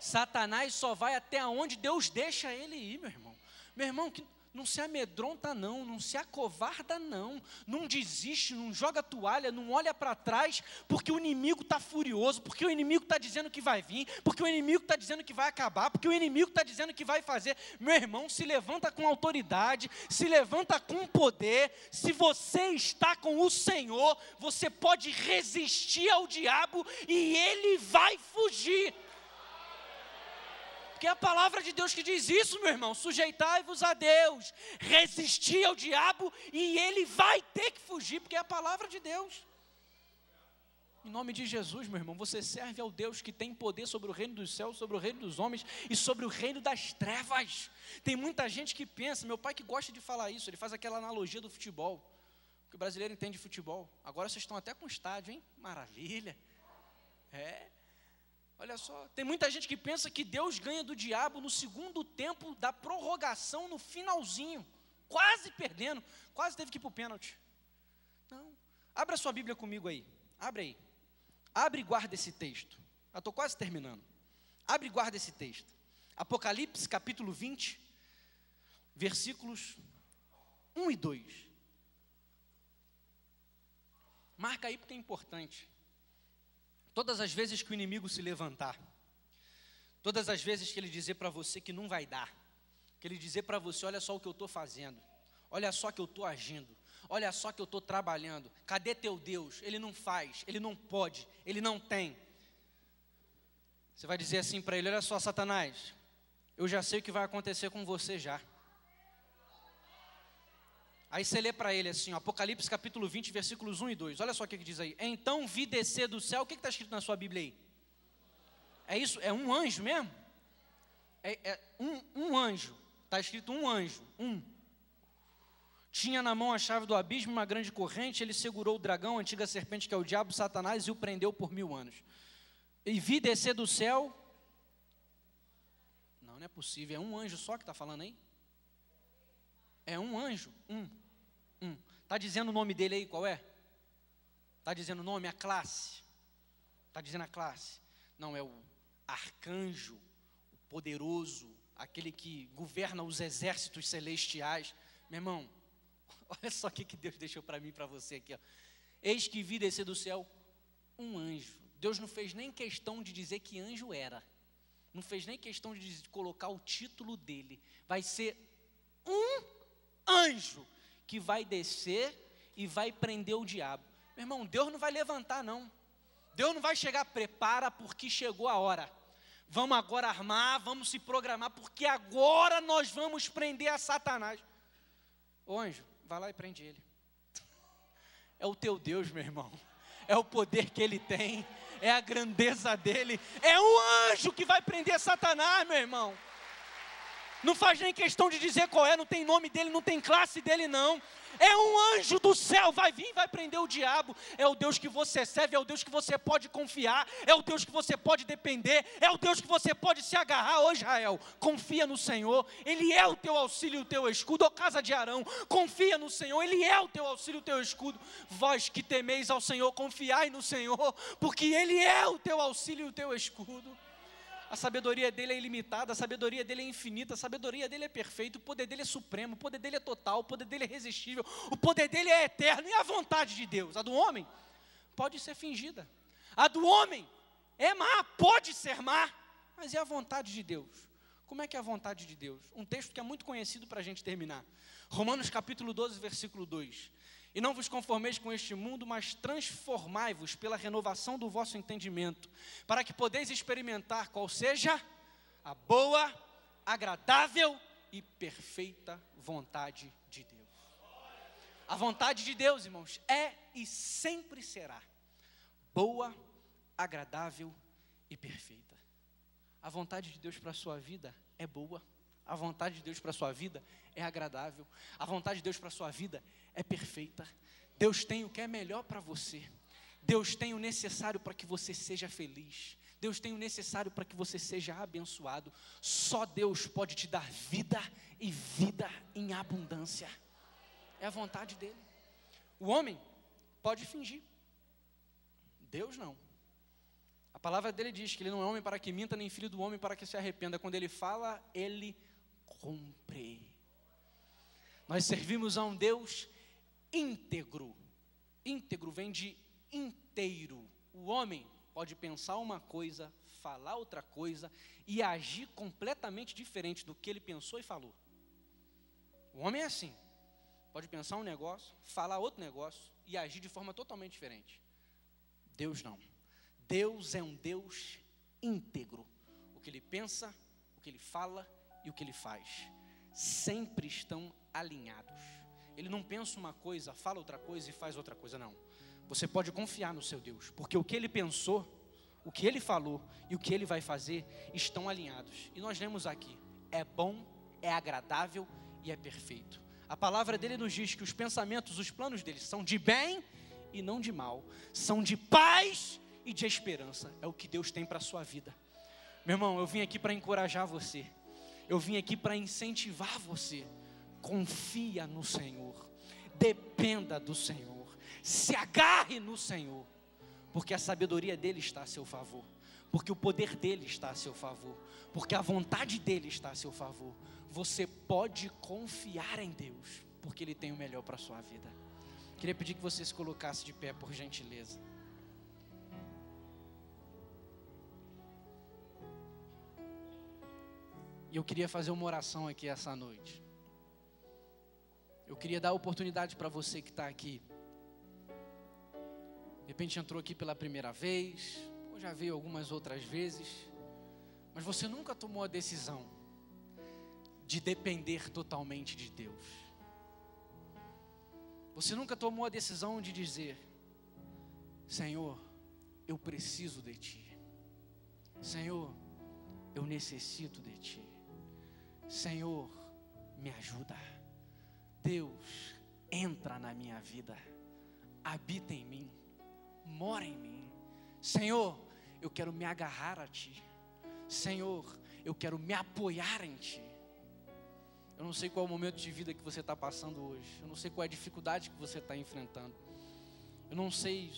Satanás só vai até onde Deus deixa ele ir, meu irmão. Meu irmão, que não se amedronta não, não se acovarda não, não desiste, não joga toalha, não olha para trás, porque o inimigo está furioso, porque o inimigo está dizendo que vai vir, porque o inimigo está dizendo que vai acabar, porque o inimigo está dizendo que vai fazer. Meu irmão, se levanta com autoridade, se levanta com poder. Se você está com o Senhor, você pode resistir ao diabo e ele vai fugir. Porque é a palavra de Deus que diz isso, meu irmão. Sujeitai-vos a Deus, resistir ao diabo e ele vai ter que fugir, porque é a palavra de Deus. Em nome de Jesus, meu irmão, você serve ao Deus que tem poder sobre o reino dos céus, sobre o reino dos homens e sobre o reino das trevas. Tem muita gente que pensa, meu pai que gosta de falar isso, ele faz aquela analogia do futebol. Que o brasileiro entende de futebol. Agora vocês estão até com estádio, hein? Maravilha. É. Olha só, tem muita gente que pensa que Deus ganha do diabo no segundo tempo da prorrogação, no finalzinho, quase perdendo, quase teve que ir para o pênalti. Não. Abra sua Bíblia comigo aí. Abre aí. Abre e guarda esse texto. Eu estou quase terminando. Abre e guarda esse texto. Apocalipse capítulo 20, versículos 1 e 2. Marca aí porque é importante. Todas as vezes que o inimigo se levantar, todas as vezes que ele dizer para você que não vai dar, que ele dizer para você: olha só o que eu estou fazendo, olha só que eu estou agindo, olha só que eu estou trabalhando, cadê teu Deus? Ele não faz, ele não pode, ele não tem. Você vai dizer assim para ele: olha só, Satanás, eu já sei o que vai acontecer com você já. Aí você lê para ele assim, ó, Apocalipse capítulo 20, versículos 1 e 2. Olha só o que, que diz aí. Então vi descer do céu. O que está escrito na sua Bíblia aí? É isso? É um anjo mesmo? É, é um, um anjo. Está escrito um anjo. Um. Tinha na mão a chave do abismo, uma grande corrente. Ele segurou o dragão, a antiga serpente que é o diabo, Satanás, e o prendeu por mil anos. E vi descer do céu. Não, não é possível. É um anjo só que está falando aí? É um anjo, um. Um. Está dizendo o nome dele aí, qual é? Está dizendo o nome, a classe. Está dizendo a classe. Não, é o arcanjo, o poderoso, aquele que governa os exércitos celestiais. Meu irmão, olha só o que Deus deixou para mim e para você aqui. Ó. Eis que vi descer do céu um anjo. Deus não fez nem questão de dizer que anjo era. Não fez nem questão de colocar o título dele. Vai ser um anjo que vai descer e vai prender o diabo. Meu irmão, Deus não vai levantar, não. Deus não vai chegar, prepara, porque chegou a hora. Vamos agora armar, vamos se programar, porque agora nós vamos prender a Satanás. Ô anjo, vai lá e prende ele. É o teu Deus, meu irmão. É o poder que ele tem, é a grandeza dele. É um anjo que vai prender Satanás, meu irmão. Não faz nem questão de dizer qual é, não tem nome dele, não tem classe dele, não. É um anjo do céu, vai vir, vai prender o diabo. É o Deus que você serve, é o Deus que você pode confiar, é o Deus que você pode depender, é o Deus que você pode se agarrar. Ô Israel, confia no Senhor, Ele é o teu auxílio e o teu escudo. Ô casa de Arão, confia no Senhor, Ele é o teu auxílio e o teu escudo. Vós que temeis ao Senhor, confiai no Senhor, porque Ele é o teu auxílio e o teu escudo. A sabedoria dele é ilimitada, a sabedoria dele é infinita, a sabedoria dele é perfeita, o poder dele é supremo, o poder dele é total, o poder dele é irresistível, o poder dele é eterno. E a vontade de Deus? A do homem pode ser fingida. A do homem é má, pode ser má, mas é a vontade de Deus. Como é que é a vontade de Deus? Um texto que é muito conhecido para a gente terminar. Romanos capítulo 12, versículo 2. E não vos conformeis com este mundo, mas transformai-vos pela renovação do vosso entendimento, para que podeis experimentar qual seja a boa, agradável e perfeita vontade de Deus. A vontade de Deus, irmãos, é e sempre será boa, agradável e perfeita. A vontade de Deus para a sua vida é boa. A vontade de Deus para a sua vida é agradável. A vontade de Deus para a sua vida é perfeita. Deus tem o que é melhor para você. Deus tem o necessário para que você seja feliz. Deus tem o necessário para que você seja abençoado. Só Deus pode te dar vida e vida em abundância. É a vontade dele. O homem pode fingir. Deus não. A palavra dele diz que ele não é homem para que minta, nem filho do homem para que se arrependa. Quando ele fala, ele cumpre. Nós servimos a um Deus íntegro. Íntegro vem de inteiro. O homem pode pensar uma coisa, falar outra coisa e agir completamente diferente do que ele pensou e falou. O homem é assim. Pode pensar um negócio, falar outro negócio e agir de forma totalmente diferente. Deus não. Deus é um Deus íntegro. O que ele pensa, o que ele fala e o que ele faz sempre estão alinhados. Ele não pensa uma coisa, fala outra coisa e faz outra coisa, não. Você pode confiar no seu Deus, porque o que ele pensou, o que ele falou e o que ele vai fazer estão alinhados. E nós lemos aqui: é bom, é agradável e é perfeito. A palavra dele nos diz que os pensamentos, os planos dele são de bem e não de mal, são de paz e de esperança. É o que Deus tem para a sua vida. Meu irmão, eu vim aqui para encorajar você. Eu vim aqui para incentivar você. Confia no Senhor, dependa do Senhor, se agarre no Senhor, porque a sabedoria dele está a seu favor, porque o poder dele está a seu favor, porque a vontade dele está a seu favor. Você pode confiar em Deus, porque ele tem o melhor para a sua vida. Queria pedir que você se colocasse de pé, por gentileza. Eu queria fazer uma oração aqui essa noite. Eu queria dar a oportunidade para você que está aqui. De repente entrou aqui pela primeira vez, ou já veio algumas outras vezes, mas você nunca tomou a decisão de depender totalmente de Deus. Você nunca tomou a decisão de dizer: Senhor, eu preciso de Ti. Senhor, eu necessito de Ti. Senhor, me ajuda. Deus, entra na minha vida, habita em mim, mora em mim. Senhor, eu quero me agarrar a Ti. Senhor, eu quero me apoiar em Ti. Eu não sei qual é o momento de vida que você está passando hoje. Eu não sei qual é a dificuldade que você está enfrentando. Eu não sei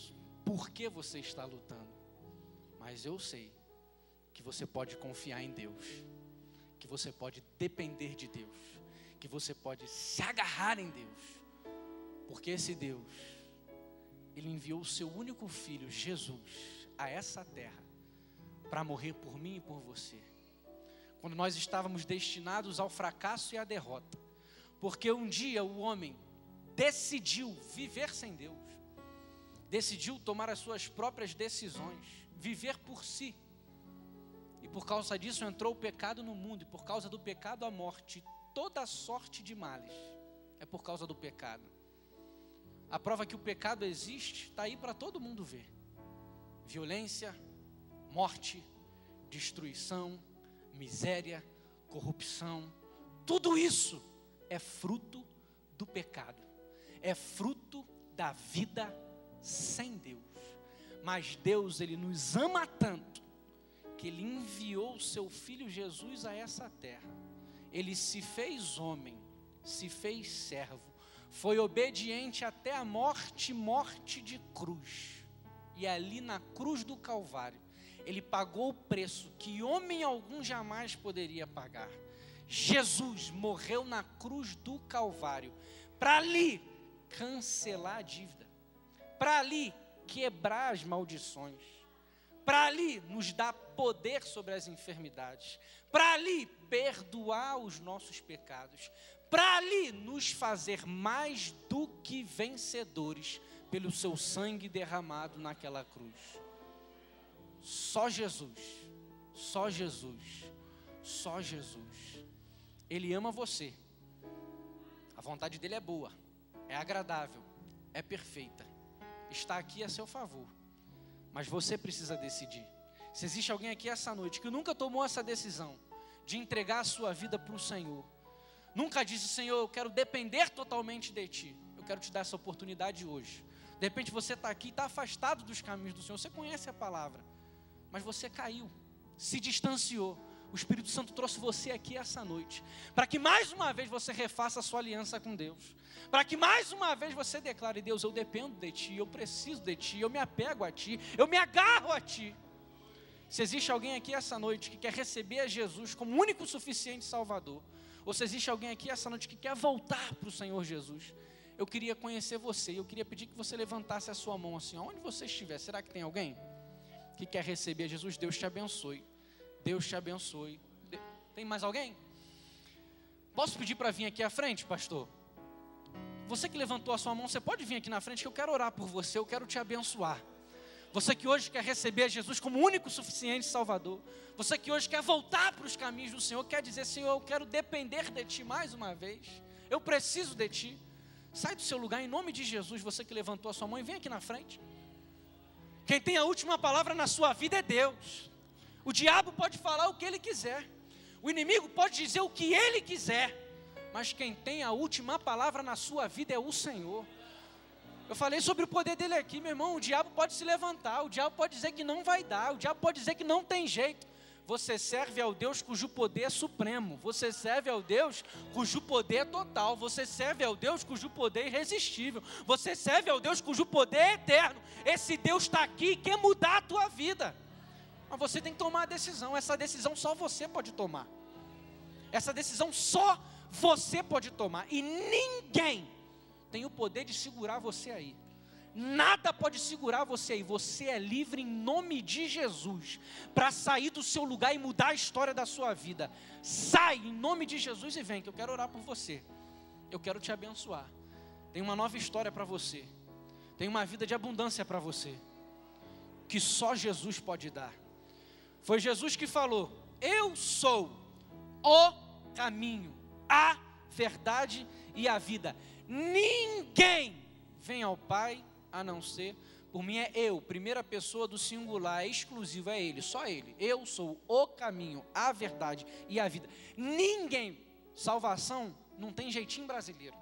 por que você está lutando. Mas eu sei que você pode confiar em Deus. Você pode depender de Deus que você pode se agarrar em Deus, porque esse Deus, Ele enviou o seu único filho, Jesus, a essa terra, para morrer por mim e por você, quando nós estávamos destinados ao fracasso e à derrota, porque um dia o homem decidiu viver sem Deus, decidiu tomar as suas próprias decisões, viver por si. Por causa disso entrou o pecado no mundo, e por causa do pecado a morte toda sorte de males é por causa do pecado. A prova que o pecado existe está aí para todo mundo ver: violência, morte, destruição, miséria, corrupção, tudo isso é fruto do pecado, é fruto da vida sem Deus. Mas Deus, Ele nos ama tanto, que Ele enviou o Seu Filho Jesus a essa terra. Ele se fez homem, se fez servo, foi obediente até a morte morte de cruz. E ali na cruz do Calvário, Ele pagou o preço que homem algum jamais poderia pagar. Jesus morreu na cruz do Calvário, para ali cancelar a dívida, para ali quebrar as maldições, para ali nos dar poder sobre as enfermidades, para ali perdoar os nossos pecados, para ali nos fazer mais do que vencedores pelo seu sangue derramado naquela cruz. Só Jesus, só Jesus, só Jesus. Ele ama você. A vontade dele é boa, é agradável, é perfeita está aqui a seu favor. Mas você precisa decidir. Se existe alguém aqui essa noite que nunca tomou essa decisão de entregar a sua vida para o Senhor, nunca disse, Senhor, eu quero depender totalmente de Ti, eu quero te dar essa oportunidade hoje. De repente você está aqui e está afastado dos caminhos do Senhor, você conhece a palavra, mas você caiu, se distanciou o Espírito Santo trouxe você aqui essa noite, para que mais uma vez você refaça a sua aliança com Deus, para que mais uma vez você declare: Deus, eu dependo de Ti, eu preciso de Ti, eu me apego a Ti, eu me agarro a Ti. Se existe alguém aqui essa noite que quer receber a Jesus como único suficiente Salvador, ou se existe alguém aqui essa noite que quer voltar para o Senhor Jesus, eu queria conhecer você, eu queria pedir que você levantasse a sua mão assim, onde você estiver. Será que tem alguém que quer receber a Jesus? Deus te abençoe. Deus te abençoe. Tem mais alguém? Posso pedir para vir aqui à frente, pastor? Você que levantou a sua mão, você pode vir aqui na frente que eu quero orar por você, eu quero te abençoar. Você que hoje quer receber Jesus como único suficiente Salvador. Você que hoje quer voltar para os caminhos do Senhor, quer dizer, Senhor, eu quero depender de Ti mais uma vez. Eu preciso de Ti. Sai do seu lugar em nome de Jesus, você que levantou a sua mão e vem aqui na frente. Quem tem a última palavra na sua vida é Deus. O diabo pode falar o que ele quiser, o inimigo pode dizer o que ele quiser, mas quem tem a última palavra na sua vida é o Senhor. Eu falei sobre o poder dele aqui, meu irmão. O diabo pode se levantar, o diabo pode dizer que não vai dar, o diabo pode dizer que não tem jeito. Você serve ao Deus cujo poder é supremo. Você serve ao Deus cujo poder é total. Você serve ao Deus cujo poder é irresistível. Você serve ao Deus cujo poder é eterno. Esse Deus está aqui e quer mudar a tua vida. Mas você tem que tomar a decisão. Essa decisão só você pode tomar. Essa decisão só você pode tomar. E ninguém tem o poder de segurar você aí. Nada pode segurar você aí. Você é livre em nome de Jesus para sair do seu lugar e mudar a história da sua vida. Sai em nome de Jesus e vem, que eu quero orar por você. Eu quero te abençoar. Tem uma nova história para você. Tem uma vida de abundância para você. Que só Jesus pode dar. Foi Jesus que falou: Eu sou o caminho, a verdade e a vida. Ninguém vem ao Pai a não ser por mim é eu, primeira pessoa do singular, é exclusivo, é Ele, só Ele. Eu sou o caminho, a verdade e a vida. Ninguém, salvação não tem jeitinho brasileiro,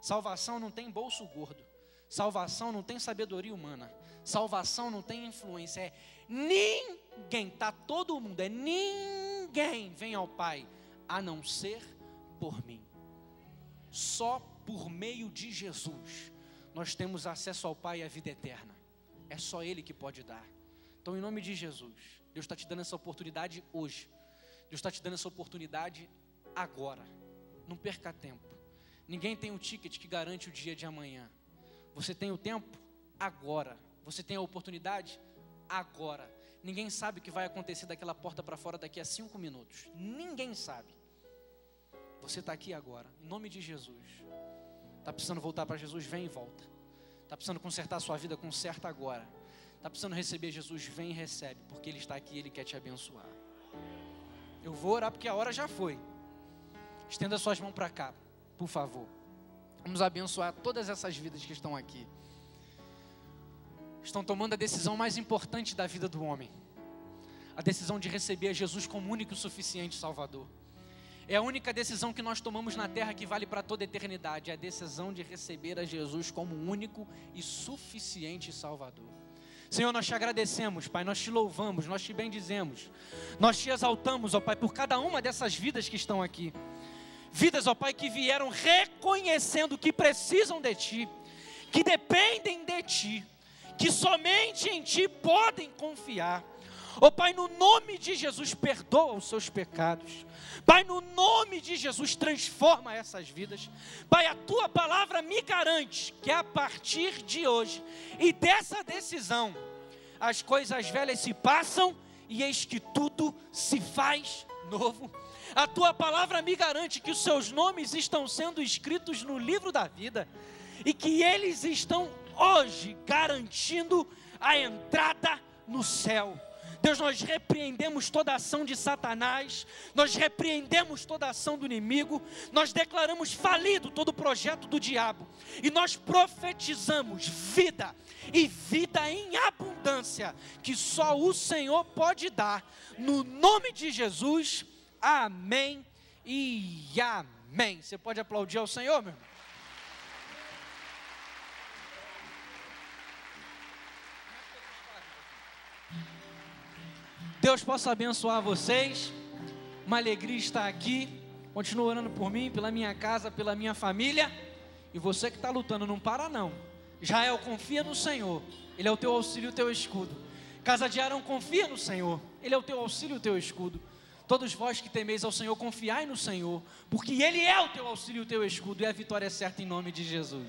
salvação não tem bolso gordo, salvação não tem sabedoria humana, salvação não tem influência, é Ninguém, tá todo mundo, é ninguém vem ao Pai a não ser por mim. Só por meio de Jesus nós temos acesso ao Pai e à vida eterna. É só Ele que pode dar. Então, em nome de Jesus, Deus está te dando essa oportunidade hoje. Deus está te dando essa oportunidade agora. Não perca tempo. Ninguém tem o um ticket que garante o dia de amanhã. Você tem o tempo agora. Você tem a oportunidade agora. Ninguém sabe o que vai acontecer daquela porta para fora daqui a cinco minutos. Ninguém sabe. Você está aqui agora, em nome de Jesus. Está precisando voltar para Jesus? Vem e volta. Está precisando consertar a sua vida? Conserta agora. Está precisando receber Jesus? Vem e recebe, porque Ele está aqui e Ele quer te abençoar. Eu vou orar porque a hora já foi. Estenda suas mãos para cá, por favor. Vamos abençoar todas essas vidas que estão aqui estão tomando a decisão mais importante da vida do homem a decisão de receber Jesus como único e suficiente Salvador. É a única decisão que nós tomamos na terra que vale para toda a eternidade, é a decisão de receber a Jesus como único e suficiente Salvador. Senhor, nós te agradecemos, Pai, nós te louvamos, nós te bendizemos, nós te exaltamos, ó Pai, por cada uma dessas vidas que estão aqui. Vidas, ó Pai, que vieram reconhecendo que precisam de Ti, que dependem de Ti, que somente em Ti podem confiar. Ó Pai, no nome de Jesus, perdoa os seus pecados. Pai, no nome de Jesus, transforma essas vidas. Pai, a tua palavra me garante que a partir de hoje e dessa decisão, as coisas velhas se passam e eis que tudo se faz novo. A tua palavra me garante que os seus nomes estão sendo escritos no livro da vida e que eles estão hoje garantindo a entrada no céu. Deus, nós repreendemos toda ação de Satanás, nós repreendemos toda ação do inimigo, nós declaramos falido todo o projeto do diabo e nós profetizamos vida e vida em abundância que só o Senhor pode dar, no nome de Jesus, amém e amém. Você pode aplaudir ao Senhor, meu irmão? Deus possa abençoar vocês. Uma alegria estar aqui. Continua orando por mim, pela minha casa, pela minha família. E você que está lutando, não para não. Jael, confia no Senhor. Ele é o teu auxílio o teu escudo. Casa de Arão, confia no Senhor. Ele é o teu auxílio o teu escudo. Todos vós que temeis ao Senhor, confiai no Senhor, porque Ele é o teu auxílio o teu escudo, e a vitória é certa em nome de Jesus.